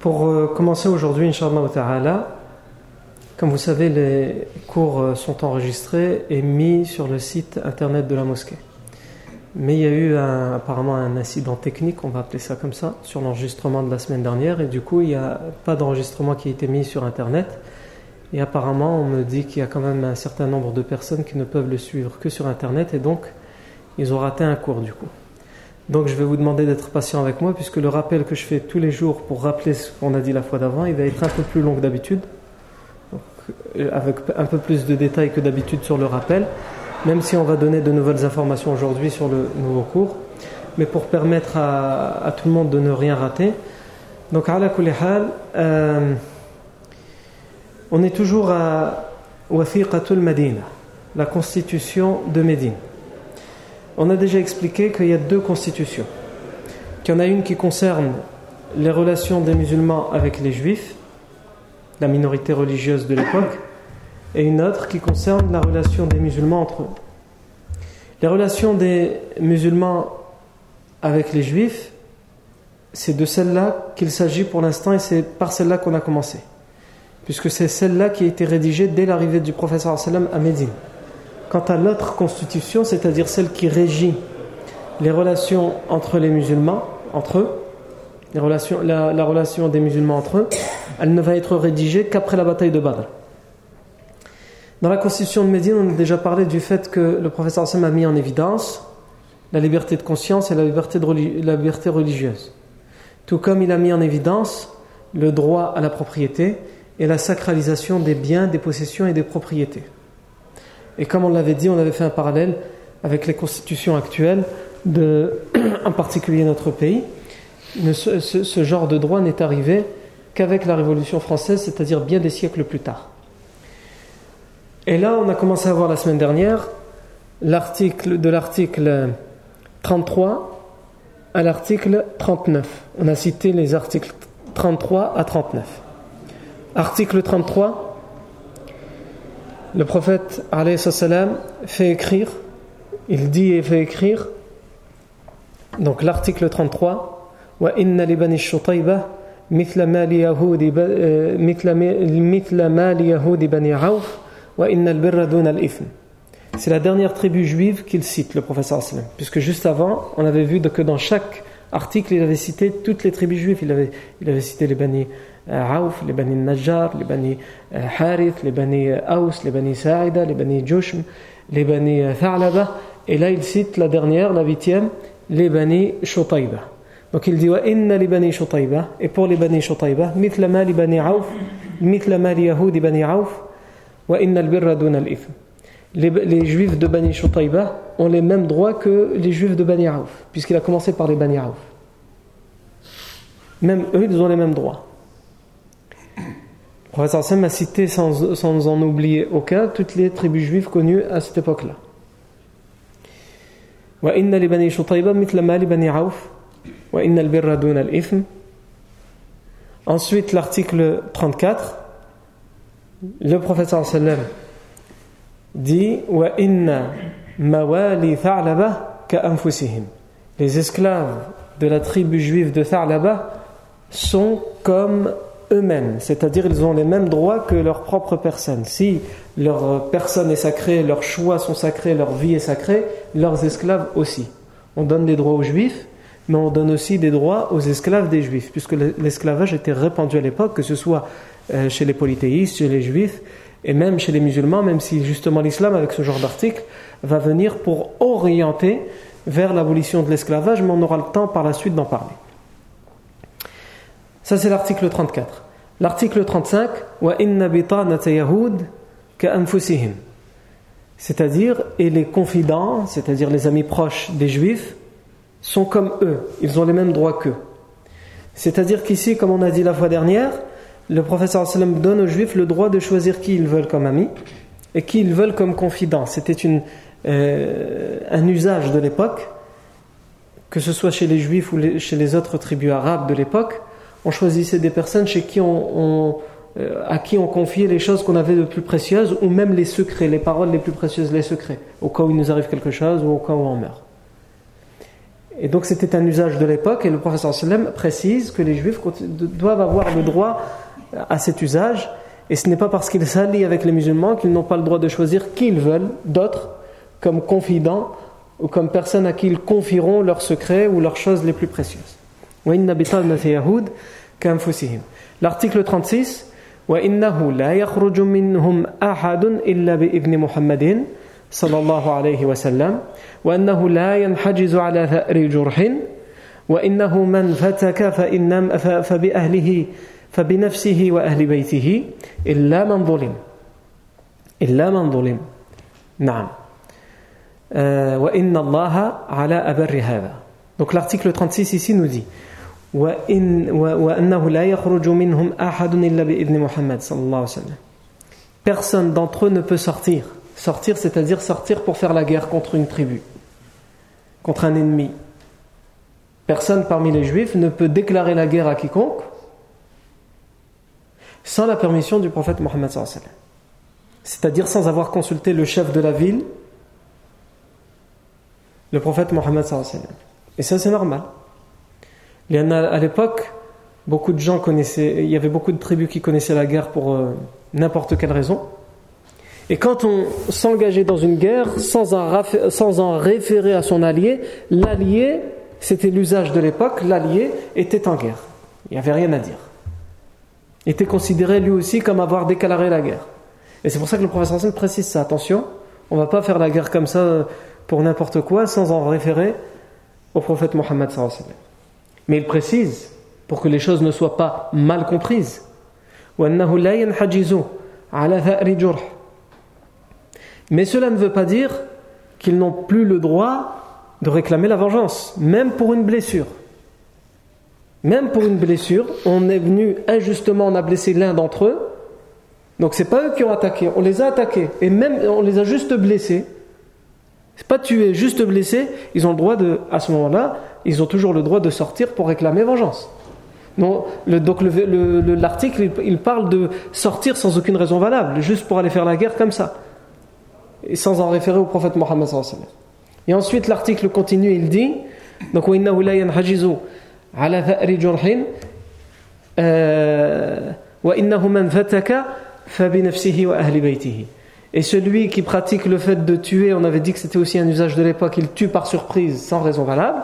Pour euh, commencer aujourd'hui, Inch'Allah comme vous savez, les cours euh, sont enregistrés et mis sur le site internet de la mosquée. Mais il y a eu apparemment un incident technique, on va appeler ça comme ça, sur l'enregistrement de la semaine dernière, et du coup, il n'y a pas d'enregistrement qui a été mis sur internet. Et apparemment, on me dit qu'il y a quand même un certain nombre de personnes qui ne peuvent le suivre que sur internet, et donc, ils ont raté un cours du coup. Donc je vais vous demander d'être patient avec moi puisque le rappel que je fais tous les jours pour rappeler ce qu'on a dit la fois d'avant, il va être un peu plus long que d'habitude, euh, avec un peu plus de détails que d'habitude sur le rappel, même si on va donner de nouvelles informations aujourd'hui sur le nouveau cours, mais pour permettre à, tout le monde de ne rien rater. Donc à la euh, on est toujours à Wathiqatul Medina, la constitution de Médine. On a déjà expliqué qu'il y a deux constitutions. Qu'il y en a une qui concerne les relations des musulmans avec les juifs, la minorité religieuse de l'époque, et une autre qui concerne la relation des musulmans entre eux. Les relations des musulmans avec les juifs, c'est de celle-là qu'il s'agit pour l'instant et c'est par celle-là qu'on a commencé. Puisque c'est celle-là qui a été rédigée dès l'arrivée du professeur à Médine. Quant à l'autre constitution, c'est-à-dire celle qui régit les relations entre les musulmans, entre eux, la, relation des musulmans entre eux, elle ne va être rédigée qu'après la bataille de Badr. Dans la constitution de Médine, on a déjà parlé du fait que le professeur Hassan a mis en évidence la liberté de conscience et la liberté religieuse. Tout comme il a mis en évidence le droit à la propriété et la sacralisation des biens, des possessions et des propriétés. Et comme on l'avait dit, on avait fait un parallèle avec les constitutions actuelles, de, en particulier notre pays. Ce, ce, genre de droit n'est arrivé qu'avec la Révolution française, c'est-à-dire bien des siècles plus tard. Et là, on a commencé à voir la semaine dernière l'article de l'article 33 à l'article 39. On a cité les articles 33 à 39. Article 33 le prophète salam fait écrire, il dit et fait écrire, donc l'article 33, wa inna li bani shutayba mithla ma li yahudi mithla ma li yahudi bani auf wa inna al birra dun al ithm. C'est la dernière tribu juive qu'il cite, le prophète sallam, puisque juste avant, on avait vu que dans chaque article, il avait cité toutes les tribus juives, il avait, il avait cité les bani Aouf, les Bani Najjar, les Bani Harith, les Bani Aus, les Bani Sa'ida, les Bani Jushm, les Bani Tha'laba. Et là, il cite la dernière, la huitième, les Bani Shutayba. Donc il dit inna li Bani Shutayba. Et pour les Bani Shutayba, mithla ma li Bani Aouf, mithla ma li Yahudi Bani Aouf, wa inna al-birra al-ithm. Les, les, juifs de Bani Shutayba ont les mêmes droits que les juifs de Bani Aouf, puisqu'il a commencé par les Bani Aouf. Même eux, ils ont les mêmes droits. Le professeur Sam a cité sans, sans en oublier aucun toutes les tribus juives connues à cette époque-là. وإن لبني شطيبة مثل ما لبني عوف وإن البر دون الإثم Ensuite, l'article 34, le prophète sallam dit وَإِنَّ Mawali Tha'laba ka'anfusihim. Les esclaves de la tribu juive de Tha'laba sont comme eux-mêmes, c'est-à-dire ils ont les mêmes droits que leur propre personne. Si leur personne est sacrée, leurs choix sont sacrés, leur vie est sacrée, leurs esclaves aussi. On donne des droits aux juifs, mais on donne aussi des droits aux esclaves des juifs, puisque l'esclavage était répandu à l'époque, que ce soit euh, chez les polythéistes, chez les juifs, et même chez les musulmans, même si justement l'islam, avec ce genre d'article, va venir pour orienter vers l'abolition de l'esclavage, mais on aura le temps par la suite d'en parler. Ça, c'est l'article 34. L'article 35, c'est-à-dire, et les confidents, c'est-à-dire les amis proches des juifs, sont comme eux, ils ont les mêmes droits qu'eux. C'est-à-dire qu'ici, comme on a dit la fois dernière, le professeur sallam donne aux juifs le droit de choisir qui ils veulent comme amis et qui ils veulent comme confidents. C'était euh, un usage de l'époque, que ce soit chez les juifs ou chez les autres tribus arabes de l'époque, on choisissait des personnes chez qui on, euh, à qui on confiait les choses qu'on avait de plus précieuses ou même les secrets, les paroles les plus précieuses, les secrets, au cas où il nous arrive quelque chose ou au cas où on meurt. Et donc c'était un usage de l'époque et le professeur sallam précise que les juifs doivent avoir le droit à cet usage et ce n'est pas parce qu'ils s'allient avec les musulmans qu'ils n'ont pas le droit de choisir qui ils veulent d'autres comme confidents ou comme personnes à qui ils confieront leurs secrets ou leurs choses les plus précieuses. L'article 36 وإنه لا يخرج منهم أحد إلا بإذن محمد صلى الله عليه وسلم وأنه لا ينحجز على ثأر جرح وإنه من فتك فإن فبأهله فبنفسه وأهل بيته إلا من ظلم إلا من ظلم نعم وإن الله على أبر هذا Donc l'article 36 ici nous dit وأنه لا يخرج منهم أحد إلا بإذن محمد صلى الله عليه وسلم Personne d'entre eux ne peut sortir Sortir, c'est-à-dire sortir pour faire la guerre contre une tribu, contre un ennemi. Personne parmi les juifs ne peut déclarer la guerre à quiconque sans la permission du prophète Mohammed c'est-à-dire sans avoir consulté le chef de la ville, le prophète Mohammed Et ça c'est normal. À l'époque, beaucoup de gens connaissaient, il y avait beaucoup de tribus qui connaissaient la guerre pour euh, n'importe quelle raison. Et quand on s'engageait dans une guerre sans en, sans en référer à son allié, l'allié, c'était l'usage de l'époque, l'allié était en guerre. Il n'y avait rien à dire. Était considéré lui aussi comme avoir déclaré la guerre. Et c'est pour ça que le professeur Hassan précise ça. Attention, on ne va pas faire la guerre comme ça pour n'importe quoi sans en référer au prophète Mohammed. Mais il précise, pour que les choses ne soient pas mal comprises, mais cela ne veut pas dire qu'ils n'ont plus le droit de réclamer la vengeance, même pour une blessure. Même pour une blessure, on est venu injustement, on a blessé l'un d'entre eux. Donc c'est pas eux qui ont attaqué, on les a attaqués et même on les a juste blessés. C'est pas tués, juste blessés. Ils ont le droit de, à ce moment-là, ils ont toujours le droit de sortir pour réclamer vengeance. donc l'article il parle de sortir sans aucune raison valable, juste pour aller faire la guerre comme ça et sans en référer au prophète Mohammed Et ensuite l'article continue, il dit donc et celui qui pratique le fait de tuer, on avait dit que c'était aussi un usage de l'époque, il tue par surprise sans raison valable.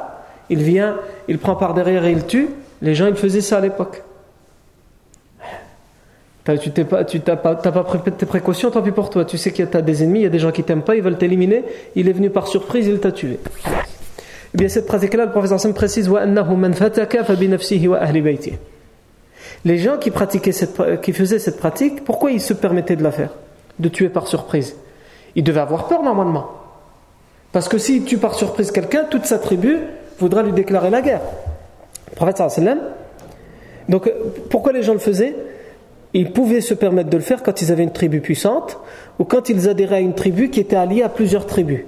Il vient, il prend par derrière et il tue. Les gens, ils faisaient ça à l'époque. Tu tu pas, pas pris tes précautions, tant pis pour toi. Tu sais qu'il y a des ennemis, il y a des gens qui t'aiment pas, ils veulent t'éliminer. Il est venu par surprise, il t'a tué. Eh bien, cette pratique-là, le professeur précise Les gens qui, pratiquaient cette, qui faisaient cette pratique, pourquoi ils se permettaient de la faire? De tuer par surprise Ils devaient avoir peur normalement. Parce que s'il tue par surprise quelqu'un, toute sa tribu voudra lui déclarer la guerre. Le prophète sallam. Donc, pourquoi les gens le faisaient? Ils pouvaient se permettre de le faire quand ils avaient une tribu puissante ou quand ils adhéraient à une tribu qui était alliée à plusieurs tribus.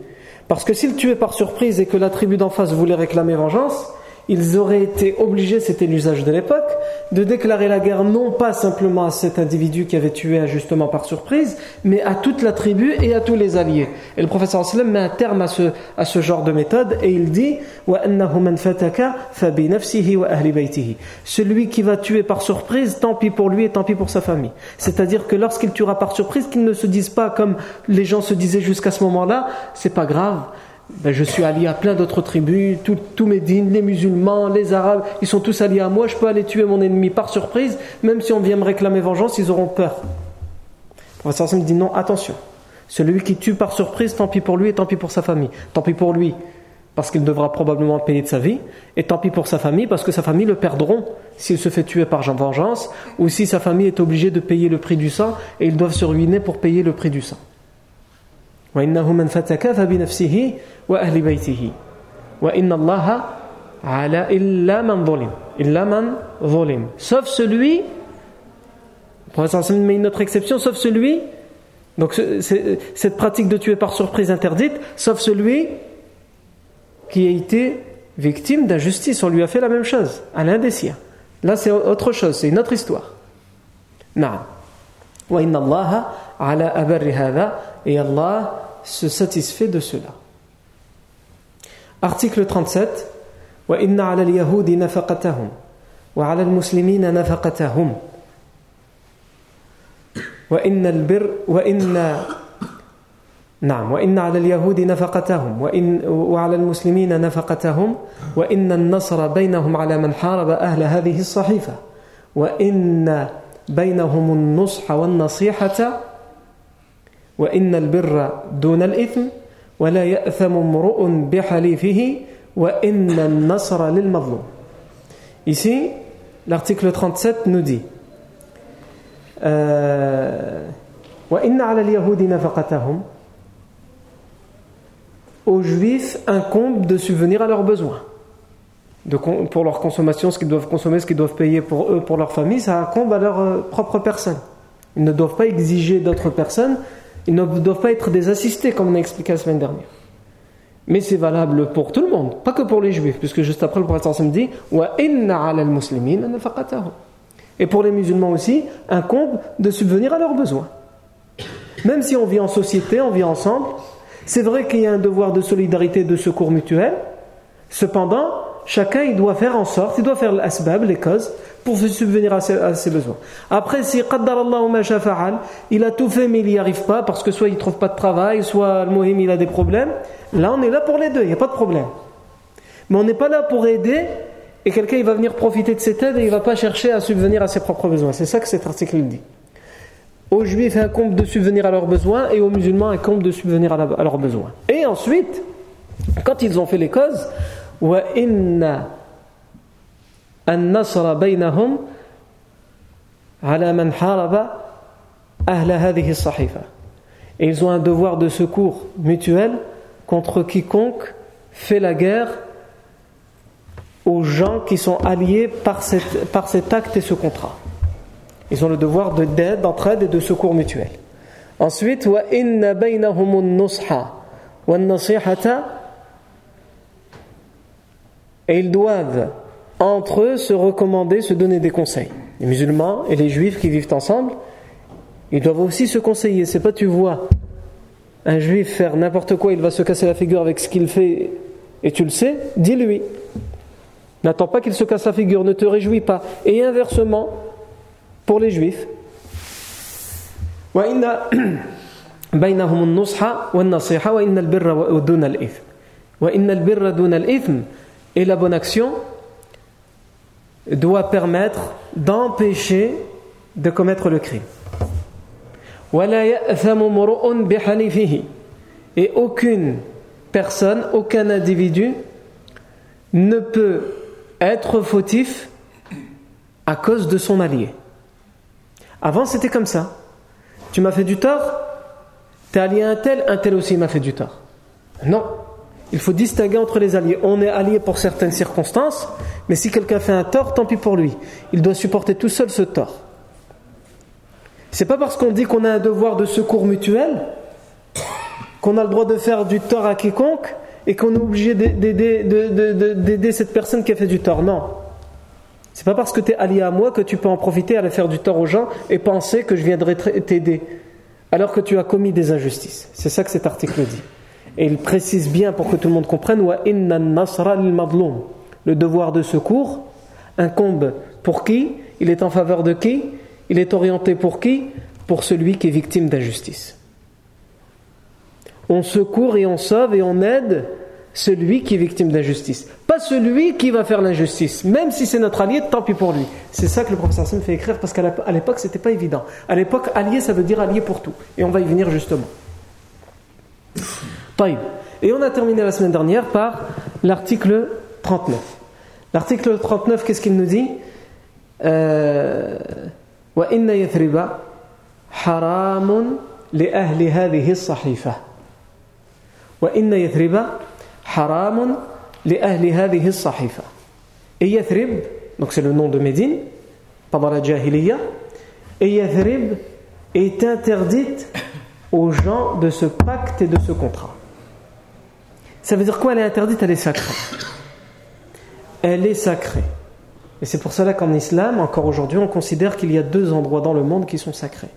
Parce que s'ils tuaient par surprise et que la tribu d'en face voulait réclamer vengeance, ils auraient été obligés, c'était l'usage de l'époque, de déclarer la guerre non pas simplement à cet individu qui avait tué injustement par surprise, mais à toute la tribu et à tous les alliés. Et le professeur sallam met un terme à ce, à ce genre de méthode et il dit Celui qui va tuer par surprise, tant pis pour lui et tant pis pour sa famille. C'est-à-dire que lorsqu'il tuera par surprise, qu'il ne se dise pas comme les gens se disaient jusqu'à ce moment-là, c'est pas grave ben, je suis allié à plein d'autres tribus, tous mes dînes, les musulmans, les arabes, ils sont tous alliés à moi, je peux aller tuer mon ennemi par surprise, même si on vient me réclamer vengeance, ils auront peur. Le professeur dit non, attention, celui qui tue par surprise, tant pis pour lui et tant pis pour sa famille. Tant pis pour lui, parce qu'il devra probablement payer de sa vie, et tant pis pour sa famille, parce que sa famille le perdront s'il se fait tuer par vengeance, ou si sa famille est obligée de payer le prix du sang, et ils doivent se ruiner pour payer le prix du sang. وأهل بيته وإن الله على إلا من ظلم إلا من ظلم sauf celui pour met une autre exception sauf celui donc cette pratique de tuer par surprise interdite sauf celui qui a été victime d'injustice on lui a fait la même chose à l'un des siens là c'est autre chose c'est une autre histoire نعم وإن الله على أبر هذا et Allah Se satisfait de cela. Article 37 وإن على اليهود نفقتهم وعلى المسلمين نفقتهم وإن البر وإن نعم وإن على اليهود نفقتهم وإن وعلى المسلمين نفقتهم وإن النصر بينهم على من حارب أهل هذه الصحيفة وإن بينهم النصح والنصيحة وإن البر دون الإثم ولا يأثم امرؤ بحليفه وإن النصر للمظلوم Ici, l'article 37 nous dit وإن على اليهود نفقتهم Aux juifs incombe de subvenir à leurs besoins. De, pour leur consommation, ce qu'ils doivent consommer, ce qu'ils doivent payer pour eux, pour leur famille, ça incombe à leur euh, propre personne. Ils ne doivent pas exiger d'autres personnes, ils ne doivent pas être des assistés, comme on a expliqué la semaine dernière. Mais c'est valable pour tout le monde, pas que pour les juifs, puisque juste après le prophète me dit Et pour les musulmans aussi, incombe de subvenir à leurs besoins. Même si on vit en société, on vit ensemble, c'est vrai qu'il y a un devoir de solidarité, de secours mutuel. Cependant, chacun il doit faire en sorte, il doit faire l'asbab, les causes, pour subvenir à ses, besoins. Après, si il a tout fait mais il n'y arrive pas parce que soit il ne trouve pas de travail, soit le mohim il a des problèmes, là on est là pour les deux, il n'y a pas de problème. Mais on n'est pas là pour aider et quelqu'un il va venir profiter de cette aide et il ne va pas chercher à subvenir à ses propres besoins. C'est ça que cet article dit. Aux juifs incombe de subvenir à leurs besoins et aux musulmans incombe de subvenir à, leurs besoins. Et ensuite, quand ils ont fait les causes, النصر بينهم على من حارب أهل هذه الصحيفة Et ils ont un devoir de secours mutuel contre quiconque fait la guerre aux gens qui sont alliés par, cette, par cet acte et ce contrat. Ils ont le devoir d'aide, d'entraide et de secours mutuel. Ensuite, وَإِنَّ بَيْنَهُمُ النُّصْحَ وَالنَّصِيحَةَ Et ils doivent entre eux se recommander, se donner des conseils. Les musulmans et les juifs qui vivent ensemble, ils doivent aussi se conseiller. C'est pas tu vois un juif faire n'importe quoi, il va se casser la figure avec ce qu'il fait et tu le sais, dis-lui. N'attends pas qu'il se casse la figure, ne te réjouis pas. Et inversement, pour les juifs, et la bonne action doit permettre d'empêcher de commettre le crime. Et aucune personne, aucun individu ne peut être fautif à cause de son allié. Avant, c'était comme ça. Tu m'as fait du tort, t'es allié à un tel, un tel aussi m'a fait du tort. Non. Il faut distinguer entre les alliés. On est allié pour certaines circonstances, mais si quelqu'un fait un tort, tant pis pour lui. Il doit supporter tout seul ce tort. C'est pas parce qu'on dit qu'on a un devoir de secours mutuel qu'on a le droit de faire du tort à quiconque et qu'on est obligé d'aider cette personne qui a fait du tort. Non. C'est pas parce que tu es allié à moi que tu peux en profiter à aller faire du tort aux gens et penser que je viendrai t'aider alors que tu as commis des injustices. C'est ça que cet article dit. Et il précise bien pour que tout le monde comprenne le devoir de secours incombe pour qui? Il est en faveur de qui? Il est orienté pour qui? Pour celui qui est victime d'injustice. On secourt et on sauve et on aide celui qui est victime d'injustice. Pas celui qui va faire l'injustice. Même si c'est notre allié, tant pis pour lui. C'est ça que le professeur Sam fait écrire parce qu'à l'époque, c'était pas évident. À l'époque, allié, ça veut dire allié pour tout. Et on va y venir justement. Et on a terminé la semaine dernière par l'article 39. L'article 39, qu'est-ce qu'il nous dit وإن يثرب حرام لأهل هذه الصحيفة وإن يثرب حرام لأهل هذه الصحيفة Et Yathrib, donc c'est le nom de Médine, pendant la Jahiliya, et Yathrib est interdite aux gens de ce pacte et de ce contrat. Ça veut dire quoi Elle est interdite, elle est sacrée. Elle est sacrée. Et c'est pour cela qu'en islam, encore aujourd'hui, on considère qu'il y a deux endroits dans le monde qui sont sacrés.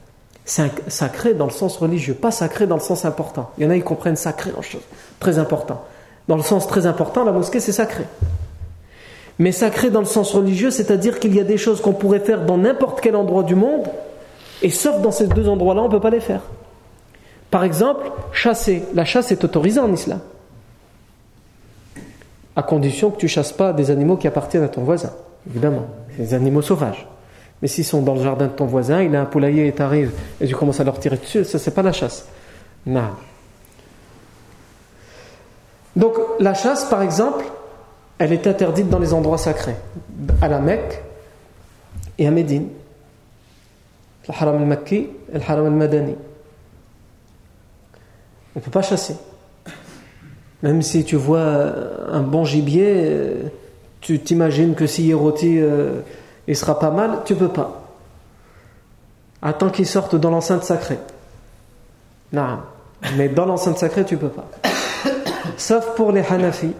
Sacré dans le sens religieux, pas sacré dans le sens important. Il y en a qui comprennent sacré dans sens très important. Dans le sens très important, la mosquée c'est sacré. Mais sacré dans le sens religieux, c'est-à-dire qu'il y a des choses qu'on pourrait faire dans n'importe quel endroit du monde, et sauf dans ces deux endroits-là, on ne peut pas les faire. Par exemple, chasser. La chasse est autorisée en islam à condition que tu chasses pas des animaux qui appartiennent à ton voisin, évidemment, des animaux sauvages. Mais s'ils sont dans le jardin de ton voisin, il a un poulailler et t'arrives et tu commences à leur tirer dessus, ça c'est pas la chasse. Non. Donc la chasse, par exemple, elle est interdite dans les endroits sacrés, à la Mecque et à Médine. Le haram al-Makki le haram al-Madani. On ne peut pas chasser. Même si tu vois un bon gibier, euh, tu t'imagines que s'il est rôti, euh, il sera pas mal, tu peux pas. Attends qu'il sorte dans l'enceinte sacrée. Non. Mais dans l'enceinte sacrée, tu peux pas. Sauf pour les Hanafi.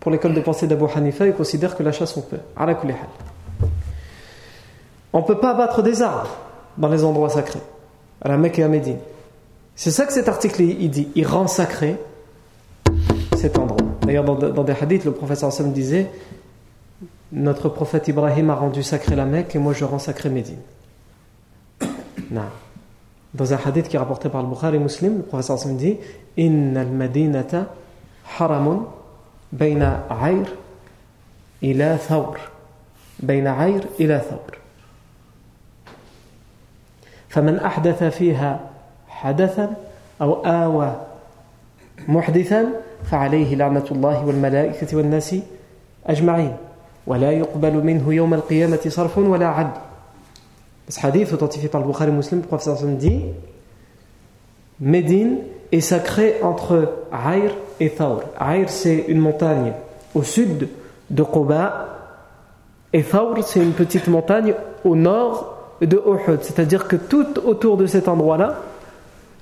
Pour l'école de pensée d'Abu Hanifa, ils considèrent que la chasse, on peut. On ne peut pas abattre des arbres dans les endroits sacrés, à la Mecque et à Médine. C'est ça que cet article il dit. Il rend sacré cet endroit. D'ailleurs, dans, des hadiths, le professeur Hassan disait Notre prophète Ibrahim a rendu sacré la Mecque et moi je rends sacré Médine. Non. Dans un hadith qui est rapporté par le Bukhari Muslim, le professeur Hassan dit Inna al-Madinata haramun bayna ayr ila thawr. Bayna ayr ila thawr. فمن أحدث فيها حدثا أو آوى محدثا فعليه لعنة الله والملائكة والناس أجمعين ولا يقبل منه يوم القيامة صرف ولا عدل Ce hadith authentifié par le Bukhari Muslim, le professeur dit Médine est sacré entre Aïr et Thawr. Aïr, c'est une montagne au sud de Quba, et Thawr, c'est une petite montagne au nord de Uhud. C'est-à-dire que tout autour de cet endroit-là,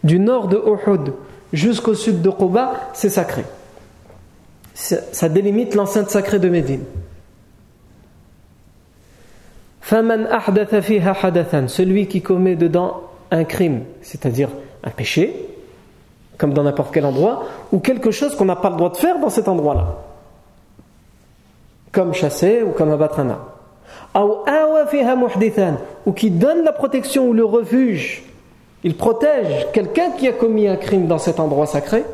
du nord de Uhud jusqu'au sud de Quba, c'est sacré. Ça délimite l'enceinte sacrée de Médine. Celui qui commet dedans un crime, c'est-à-dire un péché, comme dans n'importe quel endroit, ou quelque chose qu'on n'a pas le droit de faire dans cet endroit-là, comme chasser ou comme abattre un arbre. Ou qui donne la protection ou le refuge il protège quelqu'un qui a commis un crime dans cet endroit sacré,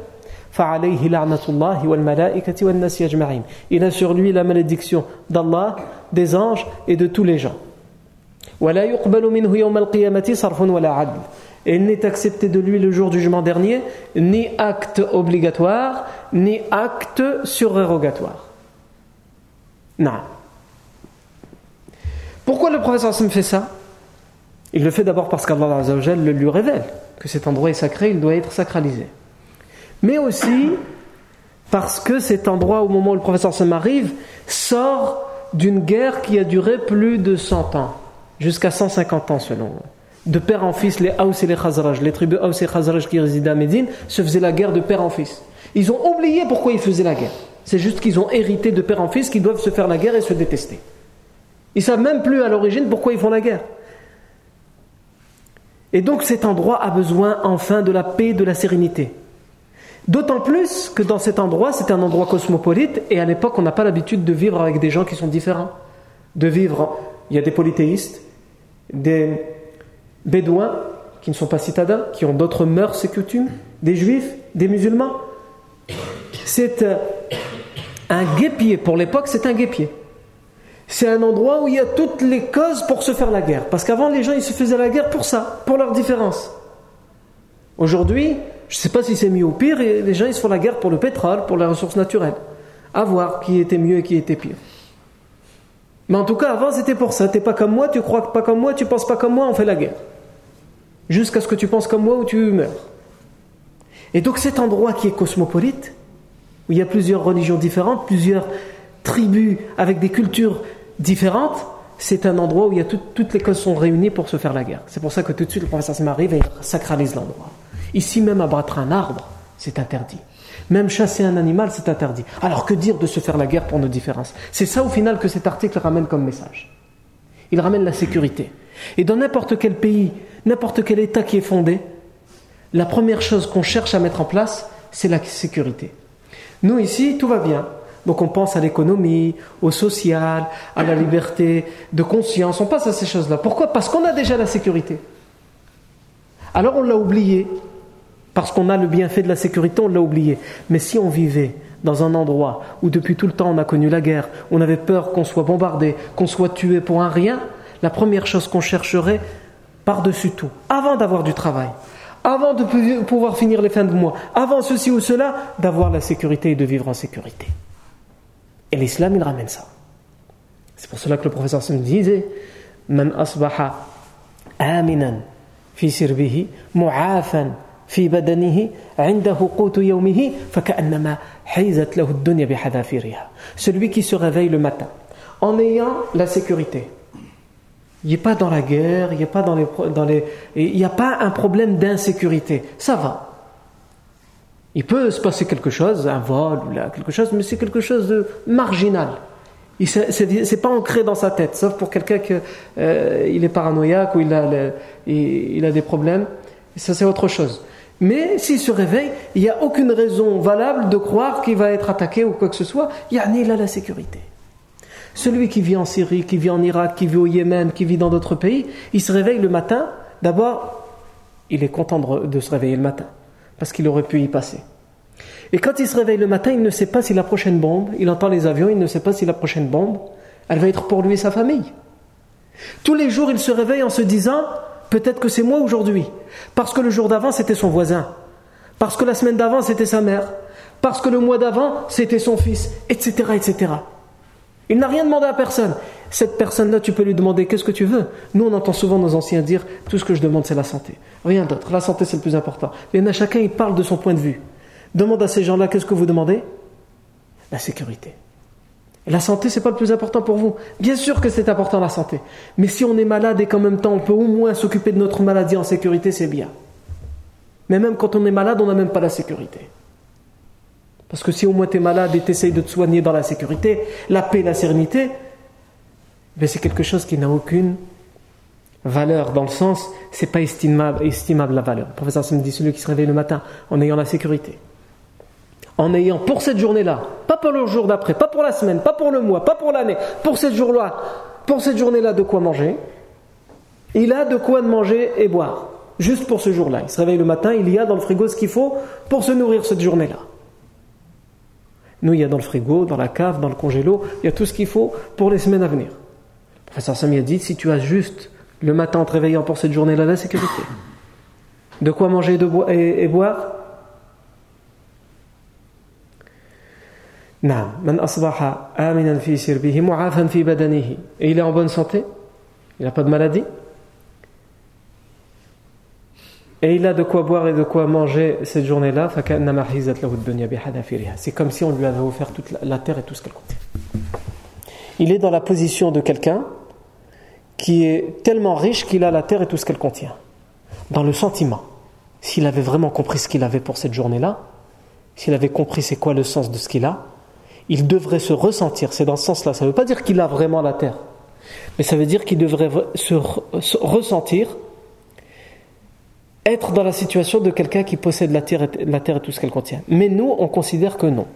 il a sur lui la malédiction d'Allah, des anges et de tous les gens. Et il n'est accepté de lui le jour du jugement dernier ni acte obligatoire, ni acte surérogatoire. Non. Pourquoi le professeur me fait ça? Il le fait d'abord parce qu'Allah le lui révèle que cet endroit est sacré, il doit être sacralisé. Mais aussi parce que cet endroit, au moment où le professeur Sam arrive, sort d'une guerre qui a duré plus de 100 ans, jusqu'à 150 ans selon de père en fils, les Haus et les Khazraj, les tribus Haus et Khazraj qui résidaient à Médine, se faisaient la guerre de père en fils. Ils ont oublié pourquoi ils faisaient la guerre. C'est juste qu'ils ont hérité de père en fils qu'ils doivent se faire la guerre et se détester. Ils savent même plus à l'origine pourquoi ils font la guerre. Et donc cet endroit a besoin enfin de la paix, de la sérénité. D'autant plus que dans cet endroit, c'est un endroit cosmopolite et à l'époque, on n'a pas l'habitude de vivre avec des gens qui sont différents. De vivre, il y a des polythéistes, des bédouins qui ne sont pas citadins, qui ont d'autres mœurs et coutumes, des juifs, des musulmans. C'est euh, un guépier. Pour l'époque, c'est un guépier. C'est un endroit où il y a toutes les causes pour se faire la guerre. Parce qu'avant, les gens, ils se faisaient la guerre pour ça, pour leurs différences. Aujourd'hui, je ne sais pas si c'est mieux ou pire, les gens, se font la guerre pour le pétrole, pour les ressources naturelles. À voir qui était mieux et qui était pire. Mais en tout cas, avant, c'était pour ça. T'es pas comme moi, tu crois pas comme moi, tu penses pas comme moi, on fait la guerre. Jusqu'à ce que tu penses comme moi ou tu meurs. Et donc cet endroit qui est cosmopolite, où il y a plusieurs religions différentes, plusieurs tribus avec des cultures différentes, c'est un endroit où il y a toutes les causes sont réunies pour se faire la guerre. C'est pour ça que tout de suite le professeur arrive et sacralise l'endroit. Ici même abattre un arbre, c'est interdit. Même chasser un animal, c'est interdit. Alors que dire de se faire la guerre pour nos différences? C'est ça au final que cet article ramène comme message. Il ramène la sécurité. Et dans n'importe quel pays, n'importe quel État qui est fondé, la première chose qu'on cherche à mettre en place, c'est la sécurité. Nous ici, tout va bien. Donc on pense à l'économie, au social, à la liberté de conscience, on passe à ces choses-là. Pourquoi? Parce qu'on a déjà la sécurité. Alors on l'a oublié. Parce qu'on a le bienfait de la sécurité, on l'a oublié. Mais si on vivait dans un endroit où depuis tout le temps on a connu la guerre, on avait peur qu'on soit bombardé, qu'on soit tué pour un rien, la première chose qu'on chercherait par-dessus tout, avant d'avoir du travail, avant de pouvoir finir les fins de mois, avant ceci ou cela, d'avoir la sécurité et de vivre en sécurité. Et l'islam, il ramène ça. C'est pour cela que le professeur se disait Man asbaha aminan fi sirbihi mu'afan celui qui se réveille le matin en ayant la sécurité il pas dans la guerre il n'y a pas dans les, dans les il n'y a pas un problème d'insécurité. Ça va il peut se passer quelque chose un vol ou quelque chose mais c'est quelque chose de marginal c'est pas ancré dans sa tête sauf pour quelqu'un qui euh, il est paranoïaque ou il a, il a des problèmes ça c'est autre chose mais s'il se réveille, il n'y a aucune raison valable de croire qu'il va être attaqué ou quoi que ce soit. Il a là la sécurité. Celui qui vit en Syrie, qui vit en Irak, qui vit au Yémen, qui vit dans d'autres pays, il se réveille le matin. D'abord, il est content de se réveiller le matin, parce qu'il aurait pu y passer. Et quand il se réveille le matin, il ne sait pas si la prochaine bombe, il entend les avions, il ne sait pas si la prochaine bombe, elle va être pour lui et sa famille. Tous les jours, il se réveille en se disant, Peut-être que c'est moi aujourd'hui. Parce que le jour d'avant, c'était son voisin. Parce que la semaine d'avant, c'était sa mère. Parce que le mois d'avant, c'était son fils, etc., etc. Il n'a rien demandé à personne. Cette personne-là, tu peux lui demander qu'est-ce que tu veux. Nous, on entend souvent nos anciens dire tout ce que je demande, c'est la santé. Rien d'autre. La santé, c'est le plus important. Mais chacun, il parle de son point de vue. Demande à ces gens-là qu'est-ce que vous demandez? La sécurité. La santé, c'est pas le plus important pour vous. Bien sûr que c'est important la santé. Mais si on est malade et qu'en même temps on peut au moins s'occuper de notre maladie en sécurité, c'est bien. Mais même quand on est malade, on n'a même pas la sécurité. Parce que si au moins tu es malade et tu essayes de te soigner dans la sécurité, la paix, la sérénité, ben c'est quelque chose qui n'a aucune valeur dans le sens, c'est pas estimable, estimable la valeur. Le professeur me dit celui qui se réveille le matin en ayant la sécurité en ayant pour cette journée-là, pas pour le jour d'après, pas pour la semaine, pas pour le mois, pas pour l'année, pour cette jour-là, pour cette journée-là de quoi manger, il a de quoi manger et boire, juste pour ce jour-là. Il se réveille le matin, il y a dans le frigo ce qu'il faut pour se nourrir cette journée-là. Nous, il y a dans le frigo, dans la cave, dans le congélo, il y a tout ce qu'il faut pour les semaines à venir. Professeur Sami a dit, si tu as juste le matin en te réveillant pour cette journée-là, la sécurité. De quoi manger et boire? Et il est en bonne santé, il n'a pas de maladie, et il a de quoi boire et de quoi manger cette journée-là, c'est comme si on lui avait offert toute la terre et tout ce qu'elle contient. Il est dans la position de quelqu'un qui est tellement riche qu'il a la terre et tout ce qu'elle contient. Dans le sentiment, s'il avait vraiment compris ce qu'il avait pour cette journée-là, s'il avait compris c'est quoi le sens de ce qu'il a, il devrait se ressentir. C'est dans ce sens-là. Ça ne veut pas dire qu'il a vraiment la terre, mais ça veut dire qu'il devrait se, ressentir, être dans la situation de quelqu'un qui possède la terre, et, la terre et tout ce qu'elle contient. Mais nous, on considère que non.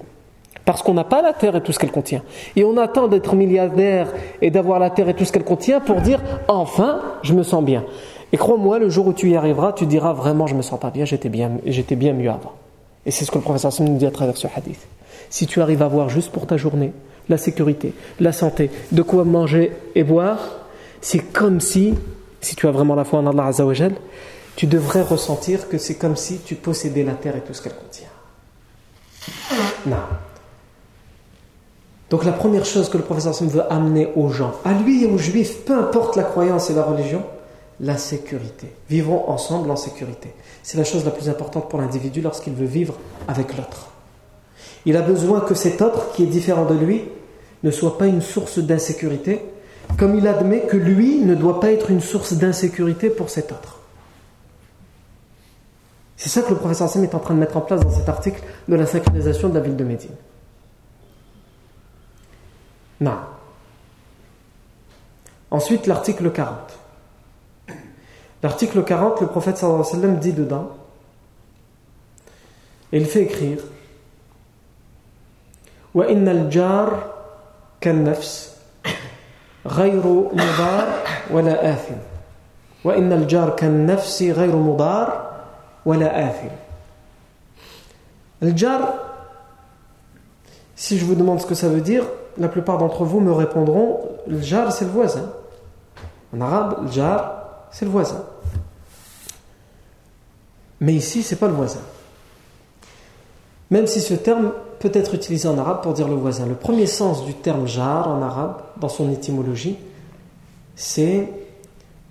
Parce qu'on n'a pas la terre et tout ce qu'elle contient. Et on attend d'être milliardaire et d'avoir la terre et tout ce qu'elle contient pour dire enfin, je me sens bien. Et crois-moi, le jour où tu y arriveras, tu diras vraiment, je me sens pas bien, j'étais bien, j'étais bien mieux avant. Et c'est ce que le professeur Sam nous dit à travers ce hadith. Si tu arrives à voir juste pour ta journée la sécurité, la santé, de quoi manger et boire, c'est comme si, si tu as vraiment la foi en Allah Azzawajal, tu devrais ressentir que c'est comme si tu possédais la terre et tout ce qu'elle contient. Non. Donc la première chose que le professeur Sam veut amener aux gens, à lui et aux juifs, peu importe la croyance et la religion, la sécurité. Vivons ensemble en sécurité. C'est la chose la plus importante pour l'individu lorsqu'il veut vivre avec l'autre. Il a besoin que cet autre, qui est différent de lui, ne soit pas une source d'insécurité, comme il admet que lui ne doit pas être une source d'insécurité pour cet autre. C'est ça que le professeur Sam est en train de mettre en place dans cet article de la sacralisation de la ville de Médine. Non. Ensuite, l'article 40. L'article 40, le prophète sallallahu alayhi wa sallam dit dedans, et il fait écrire وإن الجار كالنفس غير مضار ولا آثم وإن الجار كالنفس غير مضار ولا آثم الجار si je vous demande ce que ça veut dire la plupart d'entre vous me répondront le jar c'est le voisin en arabe le jar c'est le voisin mais ici c'est pas le voisin même si ce terme peut être utilisé en arabe pour dire le voisin. Le premier sens du terme jar en arabe, dans son étymologie, c'est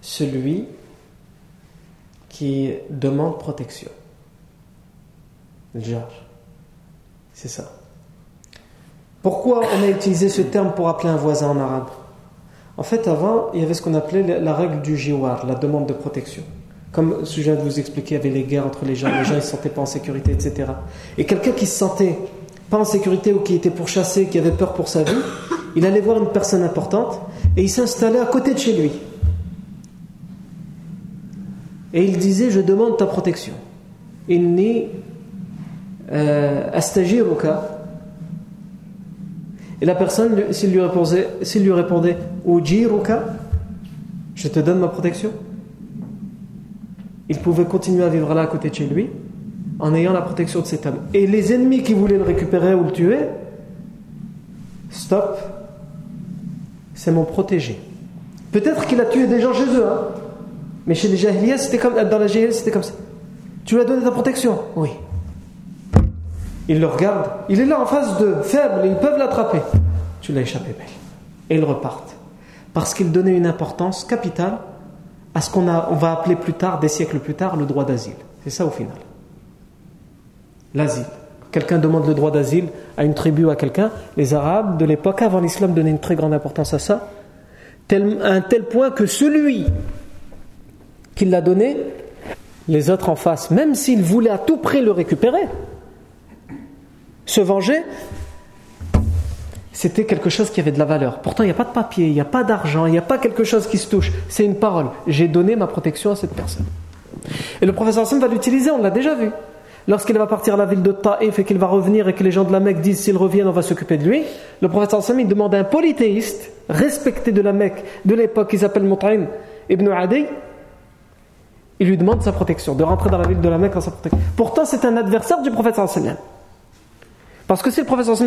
celui qui demande protection. Jar. C'est ça. Pourquoi on a utilisé ce terme pour appeler un voisin en arabe? En fait, avant, il y avait ce qu'on appelait la règle du jiwar, la demande de protection. Comme je viens de vous expliquer, il y avait les guerres entre les gens, les gens ne se sentaient pas en sécurité, etc. Et quelqu'un qui se sentait pas en sécurité ou qui était pourchassé, qui avait peur pour sa vie, il allait voir une personne importante et il s'installait à côté de chez lui. Et il disait Je demande ta protection. Inni euh, astajiruka. Et la personne, s'il lui répondait, s'il lui je te donne ma protection il pouvait continuer à vivre là à côté de chez lui en ayant la protection de cet homme. Et les ennemis qui voulaient le récupérer ou le tuer, stop, c'est mon protégé. Peut-être qu'il a tué des gens chez eux, hein. mais chez les Jahilias, c'était comme, dans la Jahiliya, c'était comme ça. Tu lui as donné ta protection? Oui. Il le regarde, il est là en face de faible, ils peuvent l'attraper. Tu l'as échappé belle. Et ils repartent. Parce qu'il donnait une importance capitale à ce qu'on on va appeler plus tard, des siècles plus tard, le droit d'asile. C'est ça au final. L'asile. Quelqu'un demande le droit d'asile à une tribu à quelqu'un. Les Arabes de l'époque, avant l'islam, donnaient une très grande importance à ça. à un tel point que celui qui l'a donné, les autres en face, même s'ils voulaient à tout prix le récupérer, se venger, c'était quelque chose qui avait de la valeur. Pourtant, il n'y a pas de papier, il n'y a pas d'argent, il n'y a pas quelque chose qui se touche. C'est une parole. J'ai donné ma protection à cette personne. Et le professeur Hassan va l'utiliser, on l'a déjà vu. Lorsqu'il va partir à la ville de Taïf et qu'il va revenir et que les gens de la Mecque disent s'il revient, on va s'occuper de lui, le professeur Hassan il demande à un polythéiste, respecté de la Mecque, de l'époque, qui s'appelle Mut'im ibn Adi, il lui demande sa protection, de rentrer dans la ville de la Mecque en sa protection. Pourtant, c'est un adversaire du professeur Hassan. Parce que si le professeur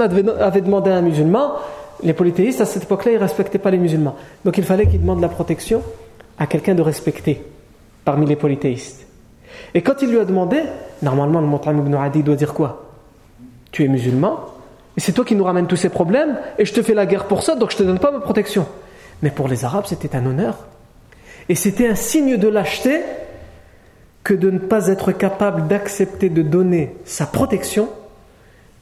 avait demandé à un musulman, les polythéistes à cette époque-là, ils ne respectaient pas les musulmans. Donc il fallait qu'il demande la protection à quelqu'un de respecté parmi les polythéistes. Et quand il lui a demandé, normalement le Montagne ibn Adi doit dire quoi? Tu es musulman, et c'est toi qui nous ramènes tous ces problèmes, et je te fais la guerre pour ça, donc je ne te donne pas ma protection. Mais pour les Arabes, c'était un honneur. Et c'était un signe de lâcheté que de ne pas être capable d'accepter de donner sa protection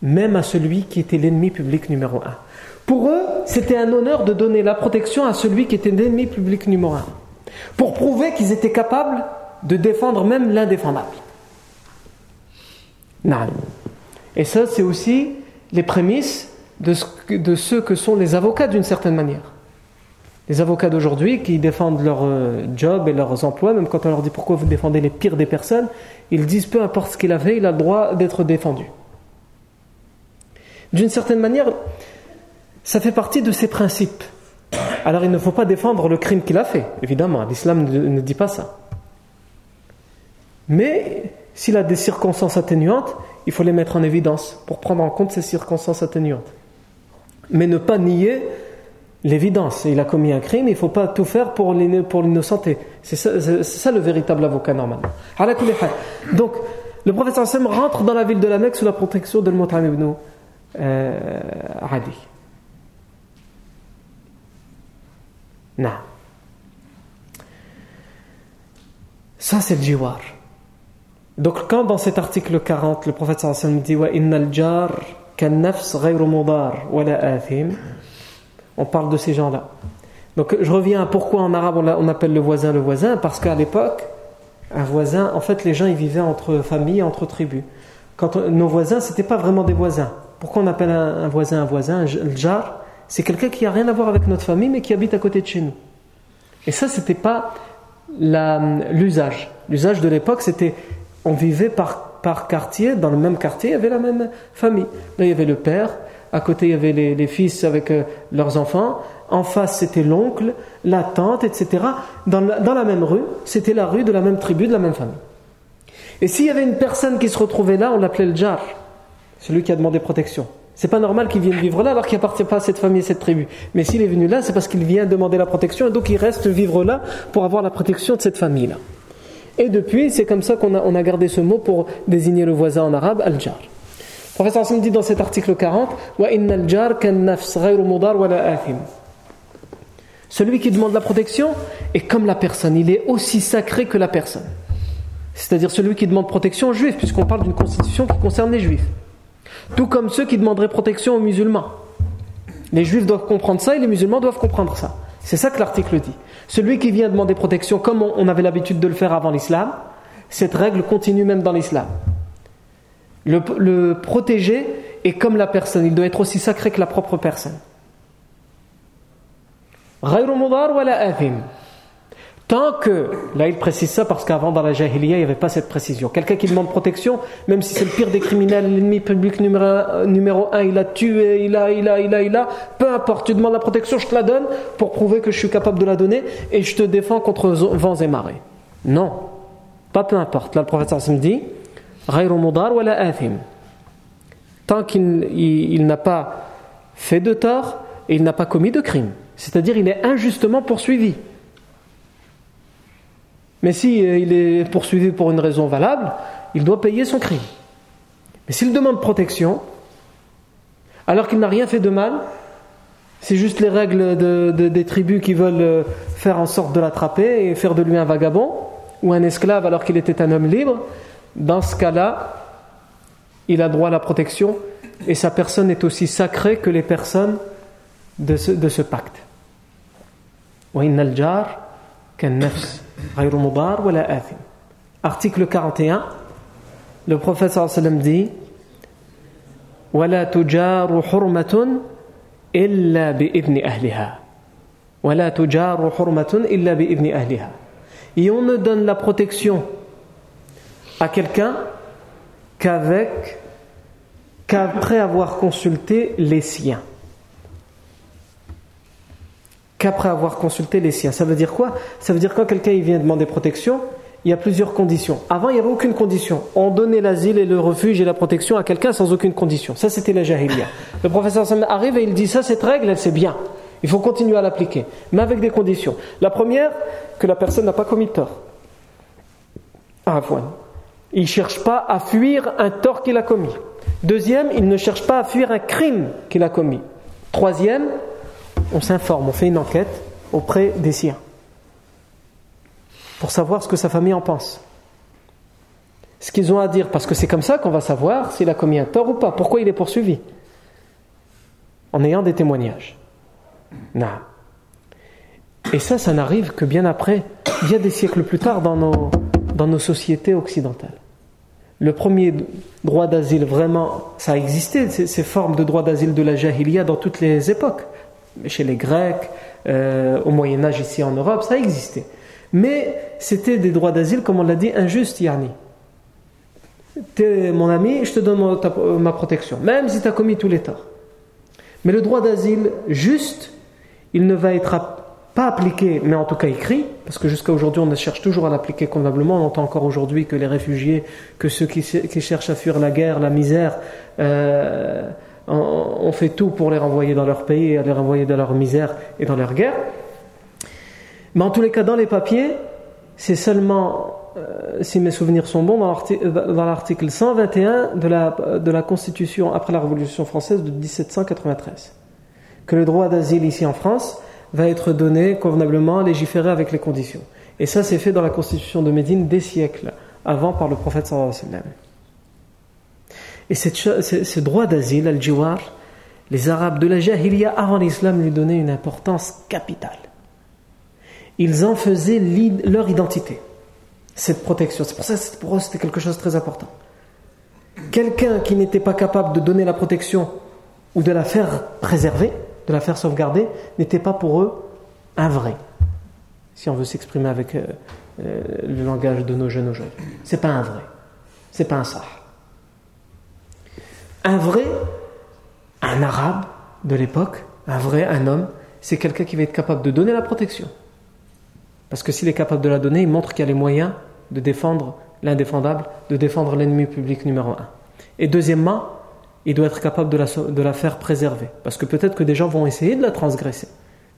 même à celui qui était l'ennemi public numéro un. Pour eux, c'était un honneur de donner la protection à celui qui était l'ennemi public numéro un, pour prouver qu'ils étaient capables de défendre même l'indéfendable. Et ça, c'est aussi les prémices de, de ceux que sont les avocats d'une certaine manière. Les avocats d'aujourd'hui qui défendent leur euh, job et leurs emplois, même quand on leur dit pourquoi vous défendez les pires des personnes, ils disent peu importe ce qu'il a fait, il a le droit d'être défendu. D'une certaine manière, ça fait partie de ses principes. Alors il ne faut pas défendre le crime qu'il a fait, évidemment, l'islam ne dit pas ça. Mais s'il a des circonstances atténuantes, il faut les mettre en évidence pour prendre en compte ces circonstances atténuantes. Mais ne pas nier l'évidence. Il a commis un crime, il ne faut pas tout faire pour l'innocenter. C'est ça, le véritable avocat normalement. Donc, le prophète sallam rentre dans la ville de la Mecque sous la protection de Mutam ibn euh, Adi. Non. Ça, c'est le jiwar. Donc, quand dans cet article 40, le prophète sallam dit Wa innal jar nafs ghayru mudar wa la on parle de ces gens-là. Donc, je reviens à pourquoi en arabe on appelle le voisin le voisin, parce qu'à l'époque, un voisin, en fait, les gens ils vivaient entre familles, entre tribus. Quand nos voisins, c'était pas vraiment des voisins. Pourquoi on appelle un, voisin un voisin Le jar, c'est quelqu'un qui a rien à voir avec notre famille, mais qui habite à côté de chez nous. Et ça, c'était pas l'usage. L'usage de l'époque, c'était on vivait par, par quartier, dans le même quartier, il y avait la même famille. Là, il y avait le père, à côté, il y avait les, fils avec euh, leurs enfants, en face, c'était l'oncle, la tante, etc. Dans la, dans la même rue, c'était la rue de la même tribu, de la même famille. Et s'il y avait une personne qui se retrouvait là, on l'appelait le jar, celui qui a demandé protection. C'est pas normal qu'il vienne vivre là alors qu'il appartient pas à cette famille et cette tribu. Mais s'il est venu là, c'est parce qu'il vient demander la protection et donc il reste vivre là pour avoir la protection de cette famille-là. Et depuis, c'est comme ça qu'on a, gardé ce mot pour désigner le voisin en arabe, al-jar. Le professeur Hassan dit dans cet article 40 Celui qui demande la protection est comme la personne, il est aussi sacré que la personne. C'est-à-dire celui qui demande protection aux juifs, puisqu'on parle d'une constitution qui concerne les juifs. Tout comme ceux qui demanderaient protection aux musulmans. Les juifs doivent comprendre ça et les musulmans doivent comprendre ça. C'est ça que l'article dit. Celui qui vient demander protection, comme on avait l'habitude de le faire avant l'islam, cette règle continue même dans l'islam. Le, le protéger est comme la personne, il doit être aussi sacré que la propre personne. Tant que, là il précise ça parce qu'avant dans la Jahiliya il n'y avait pas cette précision. Quelqu'un qui demande protection, même si c'est le pire des criminels, l'ennemi public numéro, un, il a tué, il a, il a, il a, il a, peu importe, tu demandes la protection, je te la donne pour prouver que je suis capable de la donner et je te défends contre vents et marées. Non, pas peu importe. Là le prophète me dit, tant qu'il n'a pas fait de tort et il n'a pas commis de crime. C'est-à-dire il est injustement poursuivi. Mais si euh, il est poursuivi pour une raison valable, il doit payer son crime. Mais s'il demande protection, alors qu'il n'a rien fait de mal, c'est juste les règles des tribus qui veulent euh, faire en sorte de l'attraper et faire de lui un vagabond ou un esclave alors qu'il était un homme libre, dans ce cas-là, il a droit à la protection et sa personne est aussi sacrée que les personnes de ce, de ce pacte. Article 41, le prophète sallam dit ولا تجار حرمة إلا بإذن أهلها ولا تجار حرمة إلا بإذن أهلها et on ne donne la protection à quelqu'un qu'avec qu'après avoir consulté les siens qu'après avoir consulté les siens. Ça veut dire quoi? Ça veut dire quand quelqu'un vient demander protection, il y a plusieurs conditions. Avant, il n'y avait aucune condition. On donnait l'asile et le refuge et la protection à quelqu'un sans aucune condition. Ça, c'était la jahiliya. Le professeur arrive et il dit ça, cette règle, elle c'est bien. Il faut continuer à l'appliquer, mais avec des conditions. La première, que la personne n'a pas commis de tort. Ah, voilà. Il ne cherche pas à fuir un tort qu'il a commis. Deuxième, il ne cherche pas à fuir un crime qu'il a commis. Troisième, on s'informe, on fait une enquête auprès des siens pour savoir ce que sa famille en pense. Ce qu'ils ont à dire, parce que c'est comme ça qu'on va savoir s'il a commis un tort ou pas, pourquoi il est poursuivi, en ayant des témoignages. Non. Et ça, ça n'arrive que bien après, a des siècles plus tard dans nos, dans nos sociétés occidentales. le premier droit d'asile, vraiment, ça a existé, ces, formes de droit d'asile de la Jahiliya dans toutes les époques. Chez les Grecs, euh, au Moyen-Âge ici en Europe, ça existait. Mais c'était des droits d'asile, comme on l'a dit, injustes, Yarni. T'es mon ami, je te donne ma protection, même si tu as commis tous les torts. Mais le droit d'asile juste, il ne va être pas appliqué, mais en tout cas écrit, parce que jusqu'à aujourd'hui on cherche toujours à l'appliquer convenablement. On entend encore aujourd'hui que les réfugiés, que ceux qui, cherchent à fuir la guerre, la misère, euh, on, fait tout pour les renvoyer dans leur pays, et les renvoyer dans leur misère et dans leur guerre. Mais en tous les cas, dans les papiers, c'est seulement, euh, si mes souvenirs sont bons, dans l'article 121 de la, Constitution après la Révolution française de 1793, que le droit d'asile ici en France va être donné convenablement, légiféré avec les conditions. Et ça, c'est fait dans la constitution de Médine des siècles avant par le prophète sallallahu alayhi wa. Et ce droit d'asile, al-jiwar, les Arabes de la Jahiliya avant l'islam lui donnaient une importance capitale. Ils en faisaient leur identité, cette protection. C'est pour ça que pour eux c'était quelque chose de très important. Quelqu'un qui n'était pas capable de donner la protection ou de la faire préserver, de la faire sauvegarder, n'était pas pour eux un vrai. Si on veut s'exprimer avec euh, euh, le langage de nos jeunes aujourd'hui. C'est pas un vrai. C'est pas un sah. Un vrai, un arabe de l'époque, un vrai, un homme, c'est quelqu'un qui va être capable de donner la protection. Parce que s'il est capable de la donner, il montre qu'il a les moyens de défendre l'indéfendable, de défendre l'ennemi public numéro un. Et deuxièmement, il doit être capable de la, de la faire préserver. Parce que peut-être que des gens vont essayer de la transgresser.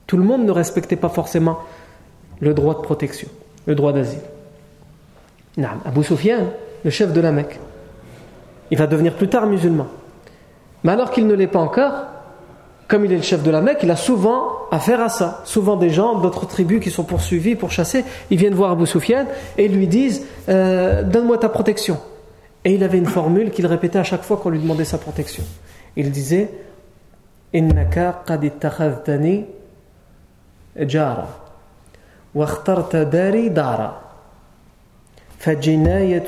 Tout le monde ne respectait pas forcément le droit de protection, le droit d'asile. Abu Sufyan, le chef de la Mecque, il va devenir plus tard musulman. Mais alors qu'il ne l'est pas encore, comme il est le chef de la Mecque, il a souvent affaire à ça. Souvent des gens d'autres tribus qui sont poursuivis, pourchassés, ils viennent voir Abu Sufyan et lui disent euh, Donne-moi ta protection. Et il avait une formule qu'il répétait à chaque fois qu'on lui demandait sa protection. Il disait Innaka qad jara wa dari dara alayya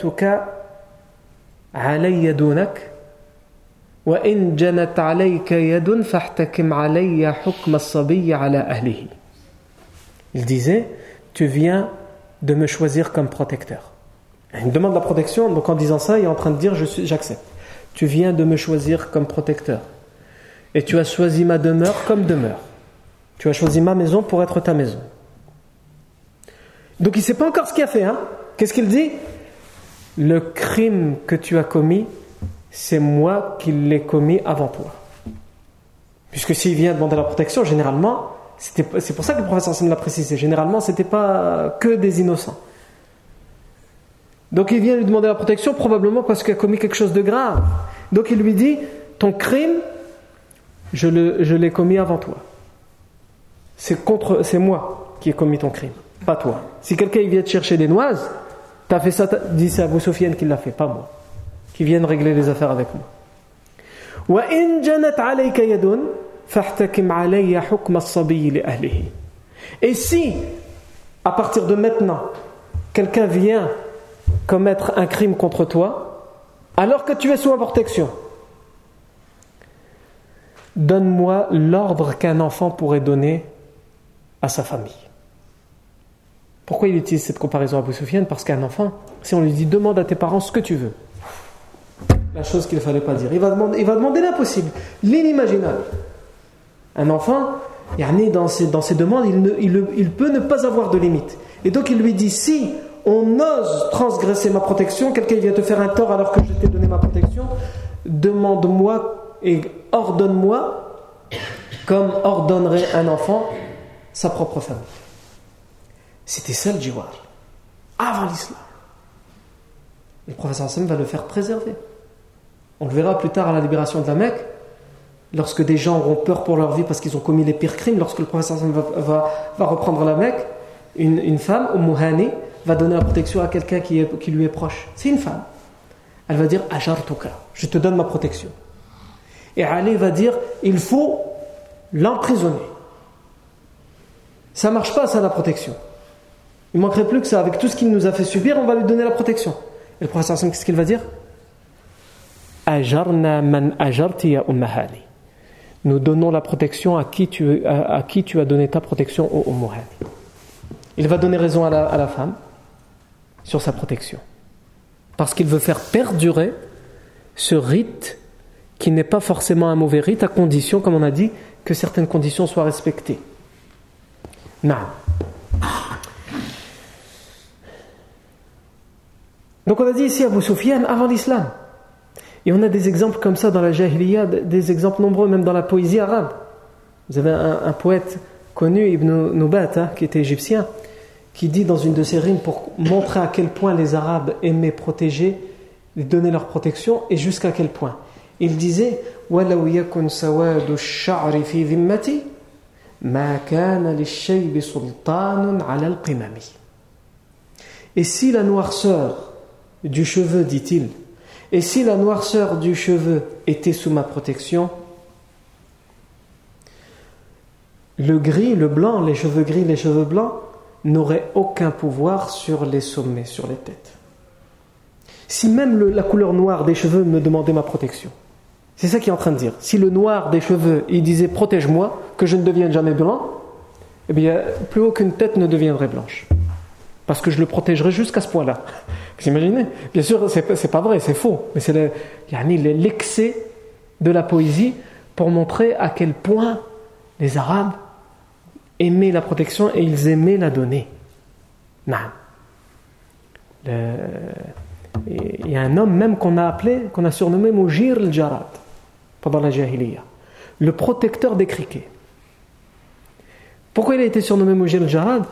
Il disait Tu viens de me choisir comme protecteur. Il demande la protection, donc en disant ça, il est en train de dire j'accepte. Tu viens de me choisir comme protecteur. Et tu as choisi ma demeure comme demeure. Tu as choisi ma maison pour être ta maison. Donc il ne sait pas encore ce qu'il a fait. Hein Qu'est-ce qu'il dit? Le crime que tu as commis, c'est moi qui l'ai commis avant toi. Puisque s'il vient demander la protection, généralement, c'est pour ça que le professeur Sam l'a précisé, généralement, ce n'était pas que des innocents. Donc il vient lui demander la protection probablement parce qu'il a commis quelque chose de grave. Donc il lui dit, ton crime, je l'ai commis avant toi. C'est contre, c'est moi qui ai commis ton crime, pas toi. Si quelqu'un vient te chercher des noises, tu as fait ça, dis c'est Abou Sofiane qui l'a fait, pas moi. Qui vienne régler les affaires avec moi. Et si, à partir de maintenant, quelqu'un vient commettre un crime contre toi alors que tu es sous ma protection. Donne-moi l'ordre qu'un enfant pourrait donner à sa famille. Pourquoi il utilise cette comparaison à Abu Parce qu'un enfant, si on lui dit demande à tes parents ce que tu veux, la chose qu'il ne fallait pas dire, il va demander, il va l'impossible, l'inimaginable. Un enfant, dans ses, dans ses demandes, il, il peut ne pas avoir de limite. Et donc il lui dit si on ose transgresser ma protection, quelqu'un vient te faire un tort alors que je t'ai donné ma protection, demande-moi et ordonne-moi comme ordonnerait un enfant sa propre famille. C'était ça le jiwar, avant l'islam. Le professeur Hassan va le faire préserver. On le verra plus tard à la libération de la Mecque, lorsque des gens auront peur pour leur vie parce qu'ils ont commis les pires crimes, lorsque le professeur Hassan va, reprendre la Mecque, une, une femme, Umuhani, va donner la protection à quelqu'un qui, qui lui est proche. C'est une femme. Elle va dire Ajartuka, je te donne ma protection. Et Ali va dire il faut l'emprisonner. Ça marche pas, ça, la protection. Il manquerait plus que ça. Avec tout ce qu'il nous a fait subir, on va lui donner la protection. Et le professeur qu'est-ce qu'il va dire? Nous donnons la protection à qui tu, as donné ta protection au Ummahani. Il va donner raison à la, à la femme sur sa protection. Parce qu'il veut faire perdurer ce rite qui n'est pas forcément un mauvais rite, à condition, comme on a dit, que certaines conditions soient respectées. Non. Donc on a dit ici Abu Sufyan avant l'islam. Et on a des exemples comme ça dans la Jahiliya, des exemples nombreux même dans la poésie arabe. Vous avez un, poète connu, Ibn Nubat, hein, qui était égyptien, qui dit dans une de ses rimes pour montrer à quel point les Arabes aimaient protéger, donner leur protection et jusqu'à quel point. Il disait Et si la noirceur du cheveu, dit-il. Et si la noirceur du cheveu était sous ma protection, le gris, le blanc, les cheveux gris, les cheveux blancs n'auraient aucun pouvoir sur les sommets, sur les têtes. Si même la couleur noire des cheveux me demandait ma protection, c'est ça qu'il est en train de dire. Si le noir des cheveux, il disait protège-moi, que je ne devienne jamais blanc, eh bien, plus aucune tête ne deviendrait blanche. Parce que je le protégerai jusqu'à ce point-là. Vous imaginez? Bien sûr, c'est pas vrai, c'est faux. Mais c'est l'excès de la poésie pour montrer à quel point les Arabes aimaient la protection et ils aimaient la donner. Il y a un homme même qu'on a appelé, qu'on a surnommé Mujir al-Jarad pendant la Jahiliya, le protecteur des criquets. Pourquoi il a été surnommé Mujir al-Jarad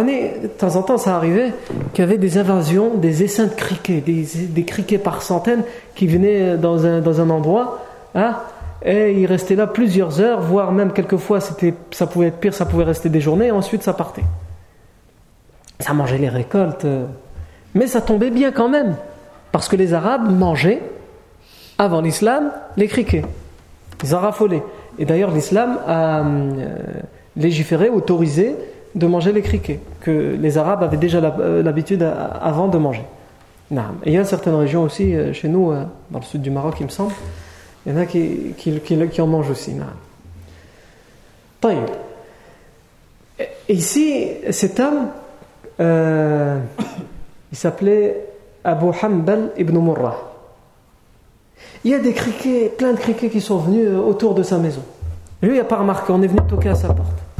de temps en temps, ça arrivait qu'il y avait des invasions, des essaims de criquets, des, criquets par centaines qui venaient dans un, dans un endroit, hein, et ils restaient là plusieurs heures, voire même quelquefois ça pouvait être pire, ça pouvait rester des journées, et ensuite ça partait. Ça mangeait les récoltes, mais ça tombait bien quand même, parce que les Arabes mangeaient, avant l'islam, les criquets. Ils en raffolaient. Et d'ailleurs, l'islam a euh, légiféré, autorisé de manger les criquets, que les Arabes avaient déjà euh, l'habitude avant de manger. Et il y a certaines régions aussi, euh, chez nous, euh, dans le sud du Maroc, il me semble, il y en a qui, qui, en mangent aussi. Et ici, cet homme, il s'appelait Abu Hanbal ibn Murrah. Il y a des criquets, plein de criquets qui sont venus autour de sa maison. Lui, il n'a pas remarqué, on est venu toquer à sa porte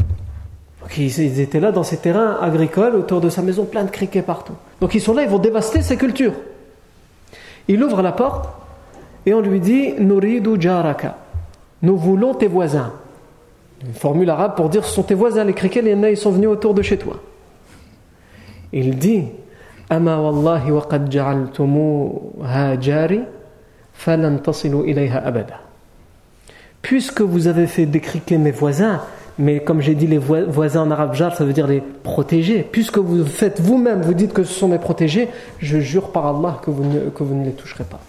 ils étaient là dans ces terrains agricoles autour de sa maison, plein de criquets partout. Donc ils sont là, ils vont dévaster ses cultures. Il ouvre la porte et on lui dit Nuridu jaraka. Nous voulons tes voisins. Une formule arabe pour dire ce sont tes voisins, les criquets, les ils sont venus autour de chez toi. Il dit Ama wallahi wa qad jari falan tasilu ilayha abada. Puisque vous avez fait décriquer mes voisins, mais comme j'ai dit, les voisins en arabe jar, ça veut dire les protéger. Puisque vous faites vous-même, vous dites que ce sont mes protégés, je jure par Allah que vous ne, que vous ne les toucherez pas.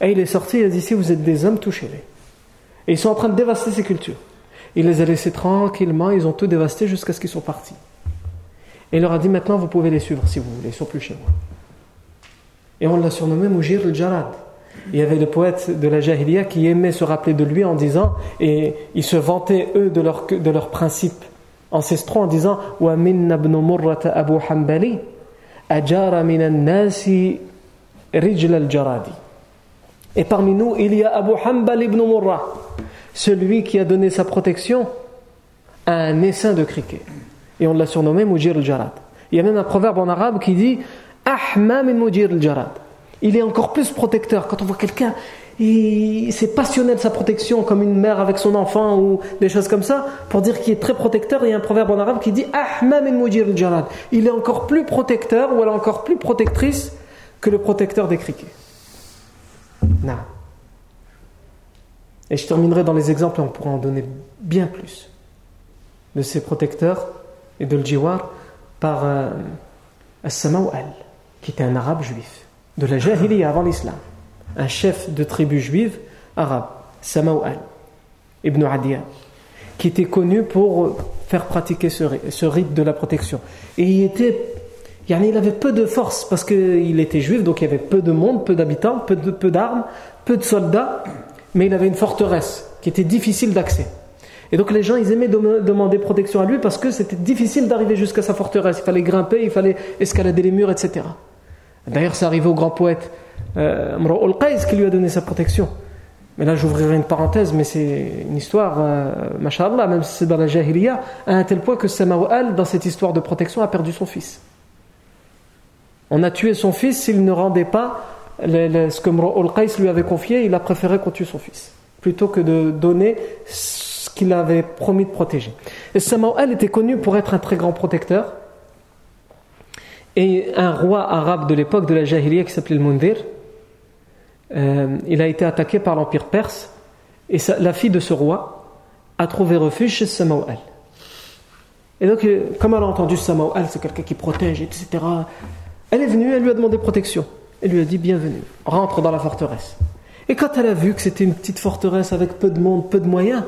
Et il est sorti, il a dit si vous êtes des hommes, touchez-les. Et ils sont en train de dévaster ces cultures. Il les a laissés tranquillement, ils ont tout dévasté jusqu'à ce qu'ils soient partis. Et il leur a dit maintenant vous pouvez les suivre si vous voulez, ils sont plus chez moi. Et on l'a surnommé Moujir al-Jarad. Il y avait des poètes de la Jahiliya qui aimaient se rappeler de lui en disant, et ils se vantaient eux de leurs de leur principes ancestraux en disant Wa minna ibn Abu Hanbali ajara nasi rijl al-jaradi. Et parmi nous, il y a Abu Hanbal ibn Murrah, celui qui a donné sa protection à un essaim de criquet. Et on l'a surnommé Mujir al-Jarad. Il y a même un proverbe en arabe qui dit Ahma min Mujir al-Jarad il est encore plus protecteur. Quand on voit quelqu'un, c'est passionné de sa protection, comme une mère avec son enfant ou des choses comme ça, pour dire qu'il est très protecteur. Il y a un proverbe en arabe qui dit Ahmam Mujir al Il est encore plus protecteur ou elle est encore plus protectrice que le protecteur des criquets. Non. Et je terminerai dans les exemples, on pourra en donner bien plus de ces protecteurs et de l'jiwar par euh, qui était un arabe juif de la Jahiliya avant l'islam, un chef de tribu juive arabe, Samawal ibn Adiya, qui était connu pour faire pratiquer ce, rite de la protection. Et il était, il avait peu de force parce qu'il était juif, donc il y avait peu de monde, peu d'habitants, peu peu, d'armes, peu de soldats, mais il avait une forteresse qui était difficile d'accès. Et donc les gens, ils aimaient demander protection à lui parce que c'était difficile d'arriver jusqu'à sa forteresse. Il fallait grimper, il fallait escalader les murs, etc. D'ailleurs, c'est arrivé au grand poète euh, al qui lui a donné sa protection. Mais là, j'ouvrirai une parenthèse, mais c'est une histoire, euh, mashallah, même si c'est dans la jahiliya, à un tel point que Sama'al, dans cette histoire de protection, a perdu son fils. On a tué son fils s'il ne rendait pas ce que Mro'ul Qais lui avait confié, il a préféré qu'on tue son fils, plutôt que de donner ce qu'il avait promis de protéger. Et Sama'al était connu pour être un très grand protecteur, et un roi arabe de l'époque de la Jahiliya qui s'appelait le Mundir, euh, il a été attaqué par l'Empire perse, et la fille de ce roi a trouvé refuge chez Sama'al. Et donc, euh, comme elle a entendu Sama'al, c'est quelqu'un qui protège, etc., elle est venue, elle lui a demandé protection. Elle lui a dit Bienvenue, rentre dans la forteresse. Et quand elle a vu que c'était une petite forteresse avec peu de monde, peu de moyens,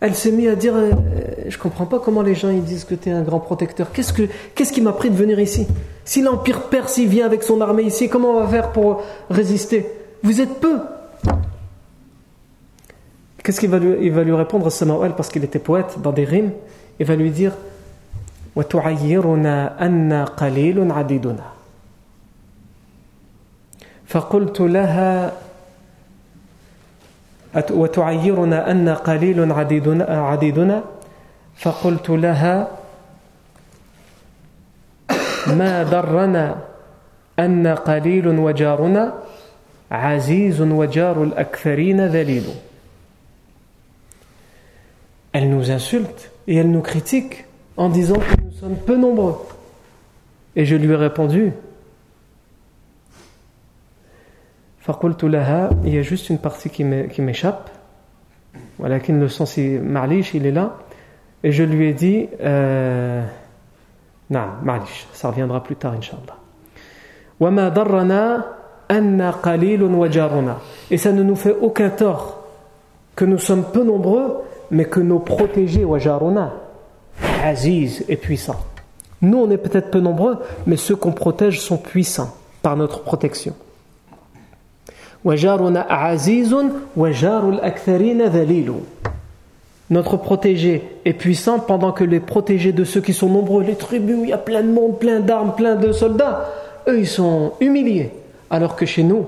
elle s'est mise à dire euh, Je comprends pas comment les gens ils disent que tu es un grand protecteur. Qu'est-ce, que, qu'est-ce qui m'a pris de venir ici Si l'Empire perse il vient avec son armée ici, comment on va faire pour résister Vous êtes peu. Qu'est-ce qu'il va lui, il va lui répondre Samael parce qu'il était poète dans des rimes Il va lui dire وتعيرنا أن قليل عديدنا فقلت لها وتعيرنا أن قليل عديدنا, عديدنا فقلت لها ما ضرنا أن قليل وجارنا عزيز وجار الأكثرين ذليل Elle nous insulte et elle nous critique en disant que nous sommes peu nombreux. Et je lui ai répondu il y a juste une partie qui m'échappe. Voilà, le sens Ma'lish, il est là. Et je lui ai dit euh, Non, Ma'lish, ça reviendra plus tard, Inch'Allah. Et ça ne nous fait aucun tort que nous sommes peu nombreux, mais que nos protégés, Aziz est puissant. Nous, on est peut-être peu nombreux, mais ceux qu'on protège sont puissants par notre protection. Notre protégé est puissant pendant que les protégés de ceux qui sont nombreux, les tribus il y a plein de monde, plein d'armes, plein de soldats, eux ils sont humiliés. Alors que chez nous,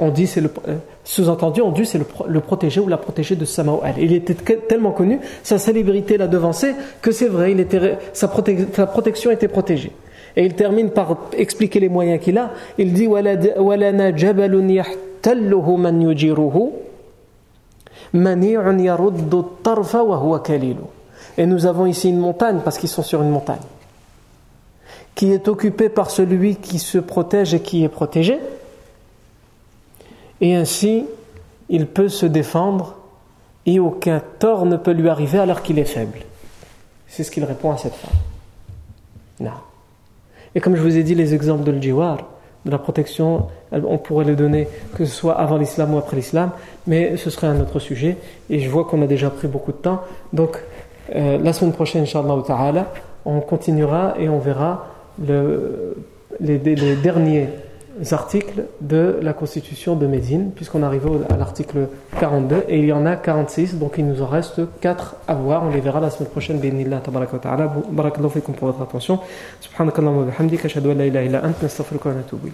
on dit c'est le euh, sous-entendu, on dit c'est le, protégé ou la protégée de Samaoual. Il était tellement connu, sa célébrité l'a devancé, que c'est vrai, était, sa, protection était protégée. Et il termine par expliquer les moyens qu'il a. Il dit Et nous avons ici une montagne, parce qu'ils sont sur une montagne, qui est occupée par celui qui se protège et qui est protégé et ainsi il peut se défendre et aucun tort ne peut lui arriver alors qu'il est faible. C'est ce qu'il répond à cette femme. Non. Et comme je vous ai dit, les exemples de l'jiwar, de la protection, on pourrait les donner que ce soit avant l'islam ou après l'islam, mais ce serait un autre sujet. Et je vois qu'on a déjà pris beaucoup de temps. Donc, euh, la semaine prochaine, Inch'Allah on continuera et on verra le, les derniers articles de la constitution de Médine, puisqu'on arrive à l'article 42, et il y en a 46, donc il nous en reste 4 à voir. On les verra la semaine prochaine. Bénillah, wa ta'ala. Pour votre attention. Subhanakallahu wa bihamdika, ashhadu an la ilaha illa anta, nastaghfiruka wa natubu